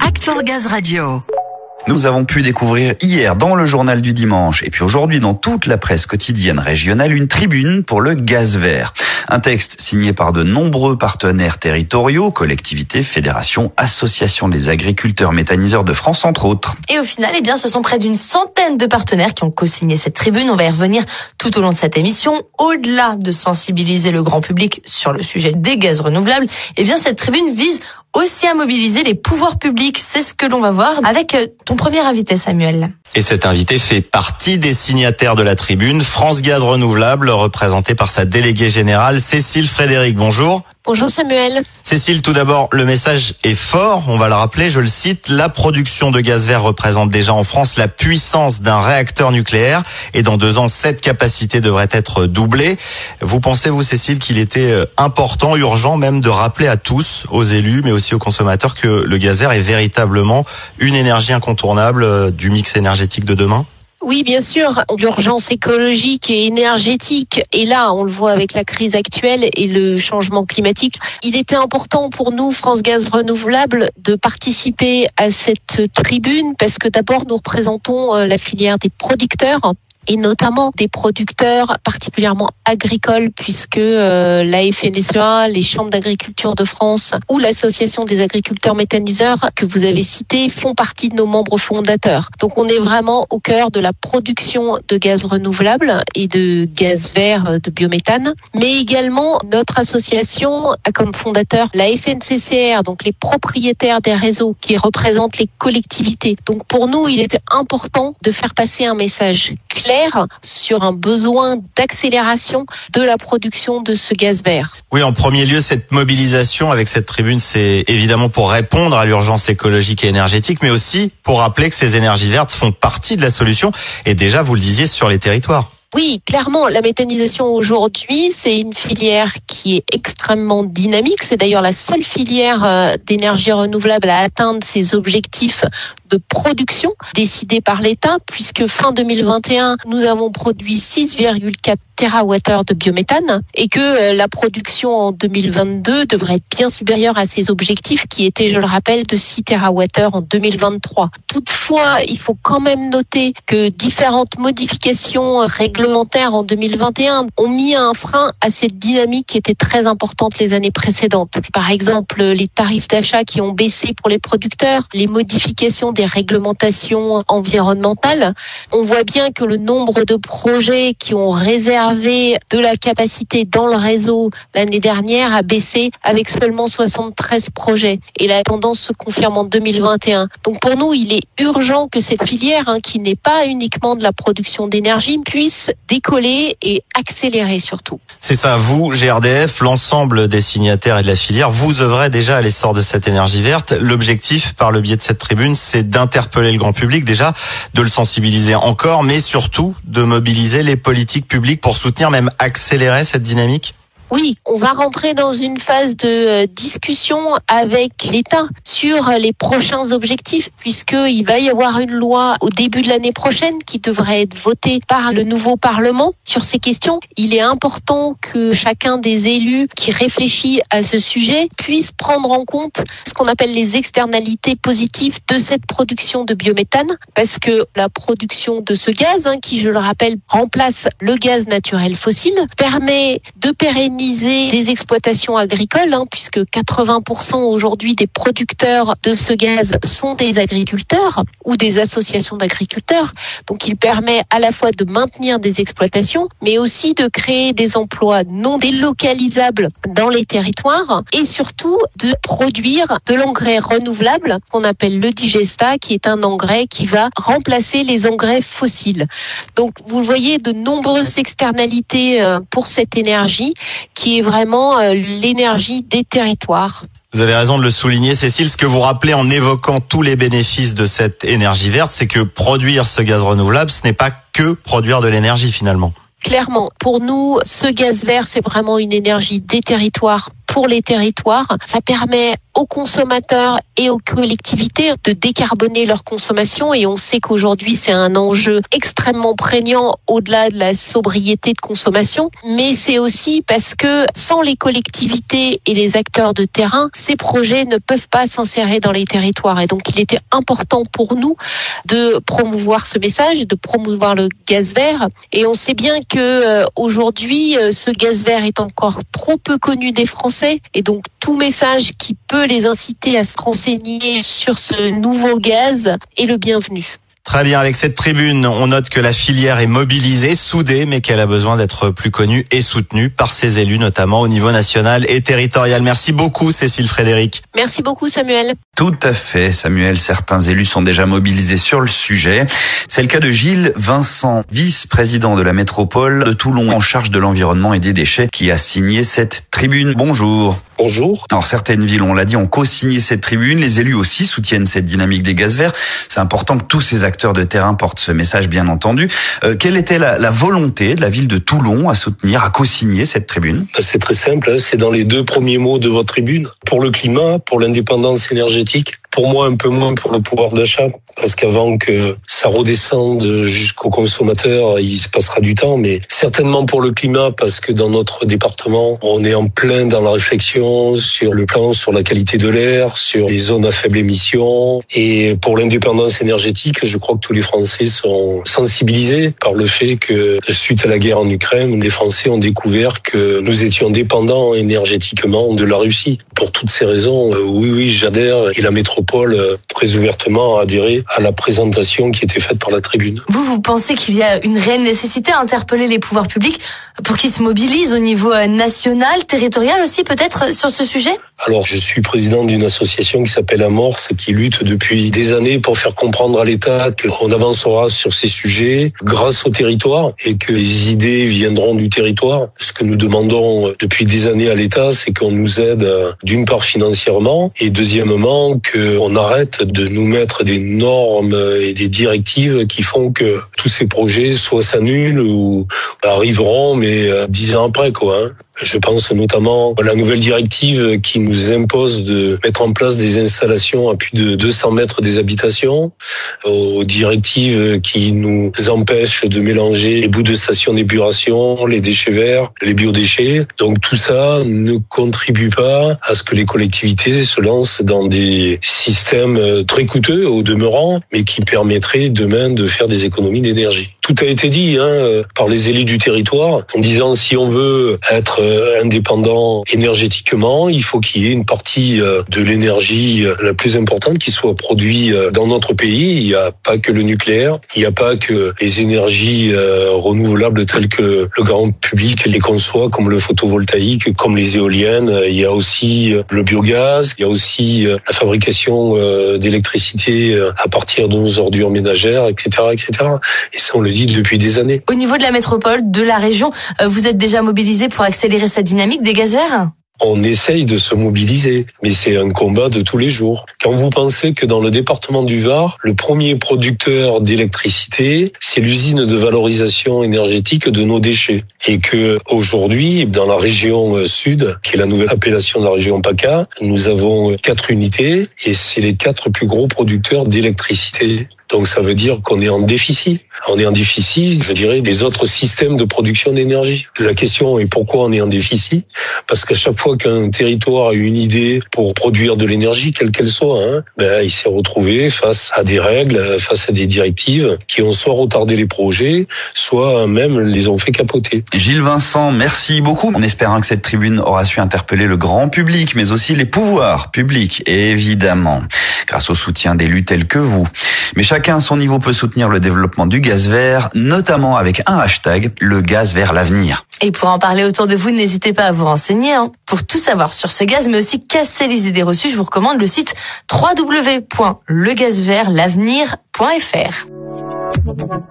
Act for Gaz Radio. Nous avons pu découvrir hier dans le journal du dimanche et puis aujourd'hui dans toute la presse quotidienne régionale une tribune pour le gaz vert. Un texte signé par de nombreux partenaires territoriaux, collectivités, fédérations, associations des agriculteurs méthaniseurs de France entre autres. Et au final, eh bien, ce sont près d'une centaine de partenaires qui ont co-signé cette tribune. On va y revenir tout au long de cette émission. Au-delà de sensibiliser le grand public sur le sujet des gaz renouvelables, eh bien, cette tribune vise aussi à mobiliser les pouvoirs publics. C'est ce que l'on va voir avec euh, ton premier invité, Samuel. Et cet invité fait partie des signataires de la tribune, France Gaz Renouvelable, représenté par sa déléguée générale, Cécile Frédéric. Bonjour. Bonjour Samuel. Cécile, tout d'abord, le message est fort, on va le rappeler, je le cite, la production de gaz vert représente déjà en France la puissance d'un réacteur nucléaire et dans deux ans, cette capacité devrait être doublée. Vous pensez, vous Cécile, qu'il était euh, important, urgent même de rappeler à tous, aux élus, mais aussi aux consommateurs, que le gaz vert est véritablement une énergie incontournable euh, du mix énergétique de demain? Oui, bien sûr, l'urgence écologique et énergétique est là, on le voit avec la crise actuelle et le changement climatique. Il était important pour nous, France Gaz Renouvelable, de participer à cette tribune parce que d'abord nous représentons euh, la filière des producteurs et notamment des producteurs particulièrement agricoles puisque euh, la FNSEA, les chambres d'agriculture de France ou l'association des agriculteurs méthaniseurs que vous avez cité font partie de nos membres fondateurs. Donc on est vraiment au cœur de la production de gaz renouvelable et de gaz vert de biométhane, mais également notre association a comme fondateur la FNCCR, donc les propriétaires des réseaux qui représentent les collectivités. Donc pour nous, il était important de faire passer un message clair sur un besoin d'accélération de la production de ce gaz vert. Oui, en premier lieu, cette mobilisation avec cette tribune, c'est évidemment pour répondre à l'urgence écologique et énergétique, mais aussi pour rappeler que ces énergies vertes font partie de la solution et déjà, vous le disiez, sur les territoires. Oui, clairement, la méthanisation aujourd'hui, c'est une filière qui est extrêmement dynamique. C'est d'ailleurs la seule filière euh, d'énergie renouvelable à atteindre ses objectifs de production décidés par l'État, puisque fin 2021, nous avons produit 6,4 TWh de biométhane et que euh, la production en 2022 devrait être bien supérieure à ces objectifs qui étaient, je le rappelle, de 6 TWh en 2023. Toutefois, il faut quand même noter que différentes modifications réglementaires en 2021 ont mis un frein à cette dynamique qui était très importante les années précédentes. Par exemple, les tarifs d'achat qui ont baissé pour les producteurs, les modifications des réglementations environnementales. On voit bien que le nombre de projets qui ont réservé de la capacité dans le réseau l'année dernière a baissé avec seulement 73 projets. Et la tendance se confirme en 2021. Donc pour nous, il est urgent que cette filière, hein, qui n'est pas uniquement de la production d'énergie, puisse décoller et accélérer surtout. C'est ça, vous, GRDF, l'ensemble des signataires et de la filière, vous œuvrez déjà à l'essor de cette énergie verte. L'objectif, par le biais de cette tribune, c'est d'interpeller le grand public déjà, de le sensibiliser encore, mais surtout de mobiliser les politiques publiques pour soutenir, même accélérer cette dynamique? Oui, on va rentrer dans une phase de euh, discussion avec l'État sur les prochains objectifs, puisqu'il va y avoir une loi au début de l'année prochaine qui devrait être votée par le nouveau Parlement sur ces questions. Il est important que chacun des élus qui réfléchit à ce sujet puisse prendre en compte ce qu'on appelle les externalités positives de cette production de biométhane, parce que la production de ce gaz, hein, qui je le rappelle remplace le gaz naturel fossile, permet de pérenniser des exploitations agricoles, hein, puisque 80% aujourd'hui des producteurs de ce gaz sont des agriculteurs ou des associations d'agriculteurs. Donc il permet à la fois de maintenir des exploitations, mais aussi de créer des emplois non délocalisables dans les territoires et surtout de produire de l'engrais renouvelable qu'on appelle le digesta, qui est un engrais qui va remplacer les engrais fossiles. Donc vous voyez de nombreuses externalités euh, pour cette énergie qui est vraiment euh, l'énergie des territoires. Vous avez raison de le souligner, Cécile. Ce que vous rappelez en évoquant tous les bénéfices de cette énergie verte, c'est que produire ce gaz renouvelable, ce n'est pas que produire de l'énergie finalement. Clairement, pour nous, ce gaz vert, c'est vraiment une énergie des territoires pour les territoires. Ça permet aux consommateurs et aux collectivités de décarboner leur consommation. Et on sait qu'aujourd'hui c'est un enjeu extrêmement prégnant au-delà de la sobriété de consommation. Mais c'est aussi parce que sans les collectivités et les acteurs de terrain ces projets ne peuvent pas s'insérer dans les territoires. Et donc il était important pour nous de promouvoir ce message de promouvoir le gaz vert. Et on sait bien que euh, aujourd'hui euh, ce gaz vert est encore trop peu connu des Français. Et donc tout message qui peut les inciter à se renseigner sur ce nouveau gaz est le bienvenu. Très bien, avec cette tribune, on note que la filière est mobilisée, soudée, mais qu'elle a besoin d'être plus connue et soutenue par ses élus, notamment au niveau national et territorial. Merci beaucoup, Cécile Frédéric. Merci beaucoup, Samuel. Tout à fait, Samuel. Certains élus sont déjà mobilisés sur le sujet. C'est le cas de Gilles Vincent, vice-président de la métropole de Toulon en charge de l'environnement et des déchets, qui a signé cette tribune. Bonjour. Bonjour. Alors certaines villes, on l'a dit, ont co-signé cette tribune. Les élus aussi soutiennent cette dynamique des gaz verts. C'est important que tous ces acteurs de terrain portent ce message, bien entendu. Euh, quelle était la, la, volonté de la ville de Toulon à soutenir, à co-signer cette tribune? C'est très simple. Hein. C'est dans les deux premiers mots de votre tribune. Pour le climat, pour l'indépendance énergétique pour moi, un peu moins pour le pouvoir d'achat, parce qu'avant que ça redescende jusqu'au consommateur, il se passera du temps, mais certainement pour le climat, parce que dans notre département, on est en plein dans la réflexion sur le plan, sur la qualité de l'air, sur les zones à faible émission, et pour l'indépendance énergétique, je crois que tous les Français sont sensibilisés par le fait que suite à la guerre en Ukraine, les Français ont découvert que nous étions dépendants énergétiquement de la Russie. Pour toutes ces raisons, euh, oui, oui, j'adhère, et la métropole euh, très ouvertement adhéré à la présentation qui était faite par la tribune. Vous, vous pensez qu'il y a une réelle nécessité à interpeller les pouvoirs publics pour qu'ils se mobilisent au niveau euh, national, territorial aussi peut-être sur ce sujet? Alors, je suis président d'une association qui s'appelle Amorce, qui lutte depuis des années pour faire comprendre à l'État qu'on avancera sur ces sujets grâce au territoire et que les idées viendront du territoire. Ce que nous demandons depuis des années à l'État, c'est qu'on nous aide d'une part financièrement et deuxièmement qu'on arrête de nous mettre des normes et des directives qui font que tous ces projets soit s'annulent ou arriveront, mais dix ans après, quoi. Hein. Je pense notamment à la nouvelle directive qui nous impose de mettre en place des installations à plus de 200 mètres des habitations, aux directives qui nous empêchent de mélanger les bouts de station d'épuration, les déchets verts, les biodéchets. Donc tout ça ne contribue pas à ce que les collectivités se lancent dans des systèmes très coûteux au demeurant, mais qui permettraient demain de faire des économies d'énergie. Tout a été dit hein, par les élus du territoire en disant si on veut être indépendant énergétiquement, il faut qu'il y ait une partie euh, de l'énergie euh, la plus importante qui soit produite dans notre pays. Il n'y a pas que le nucléaire, il n'y a pas que les énergies renouvelables telles que le grand public les conçoit, comme le photovoltaïque, comme les éoliennes. Il y a aussi le biogaz, il y a aussi la fabrication d'électricité à partir de nos ordures ménagères, etc., etc. Et ça, on le dit depuis des années. Au niveau de la métropole, de la région, vous êtes déjà mobilisé pour accélérer sa dynamique des on essaye de se mobiliser, mais c'est un combat de tous les jours. Quand vous pensez que dans le département du Var, le premier producteur d'électricité, c'est l'usine de valorisation énergétique de nos déchets, et que aujourd'hui, dans la région euh, sud, qui est la nouvelle appellation de la région PACA, nous avons quatre unités, et c'est les quatre plus gros producteurs d'électricité donc ça veut dire qu'on est en déficit. On est en déficit, je dirais, des autres systèmes de production d'énergie. La question est pourquoi on est en déficit? Parce qu'à chaque fois qu'un territoire a une idée pour produire de l'énergie, quelle qu'elle soit, hein, ben, il s'est retrouvé face à des règles, face à des directives qui ont soit retardé les projets, soit même les ont fait capoter. Gilles Vincent, merci beaucoup. En espérant que cette tribune aura su interpeller le grand public, mais aussi les pouvoirs publics, évidemment, grâce au soutien d'élus tels que vous. Chacun à son niveau peut soutenir le développement du gaz vert, notamment avec un hashtag, le gaz vers l'avenir. Et pour en parler autour de vous, n'hésitez pas à vous renseigner. Hein. Pour tout savoir sur ce gaz, mais aussi casser les idées reçues, je vous recommande le site www.legazvertlavenir.fr.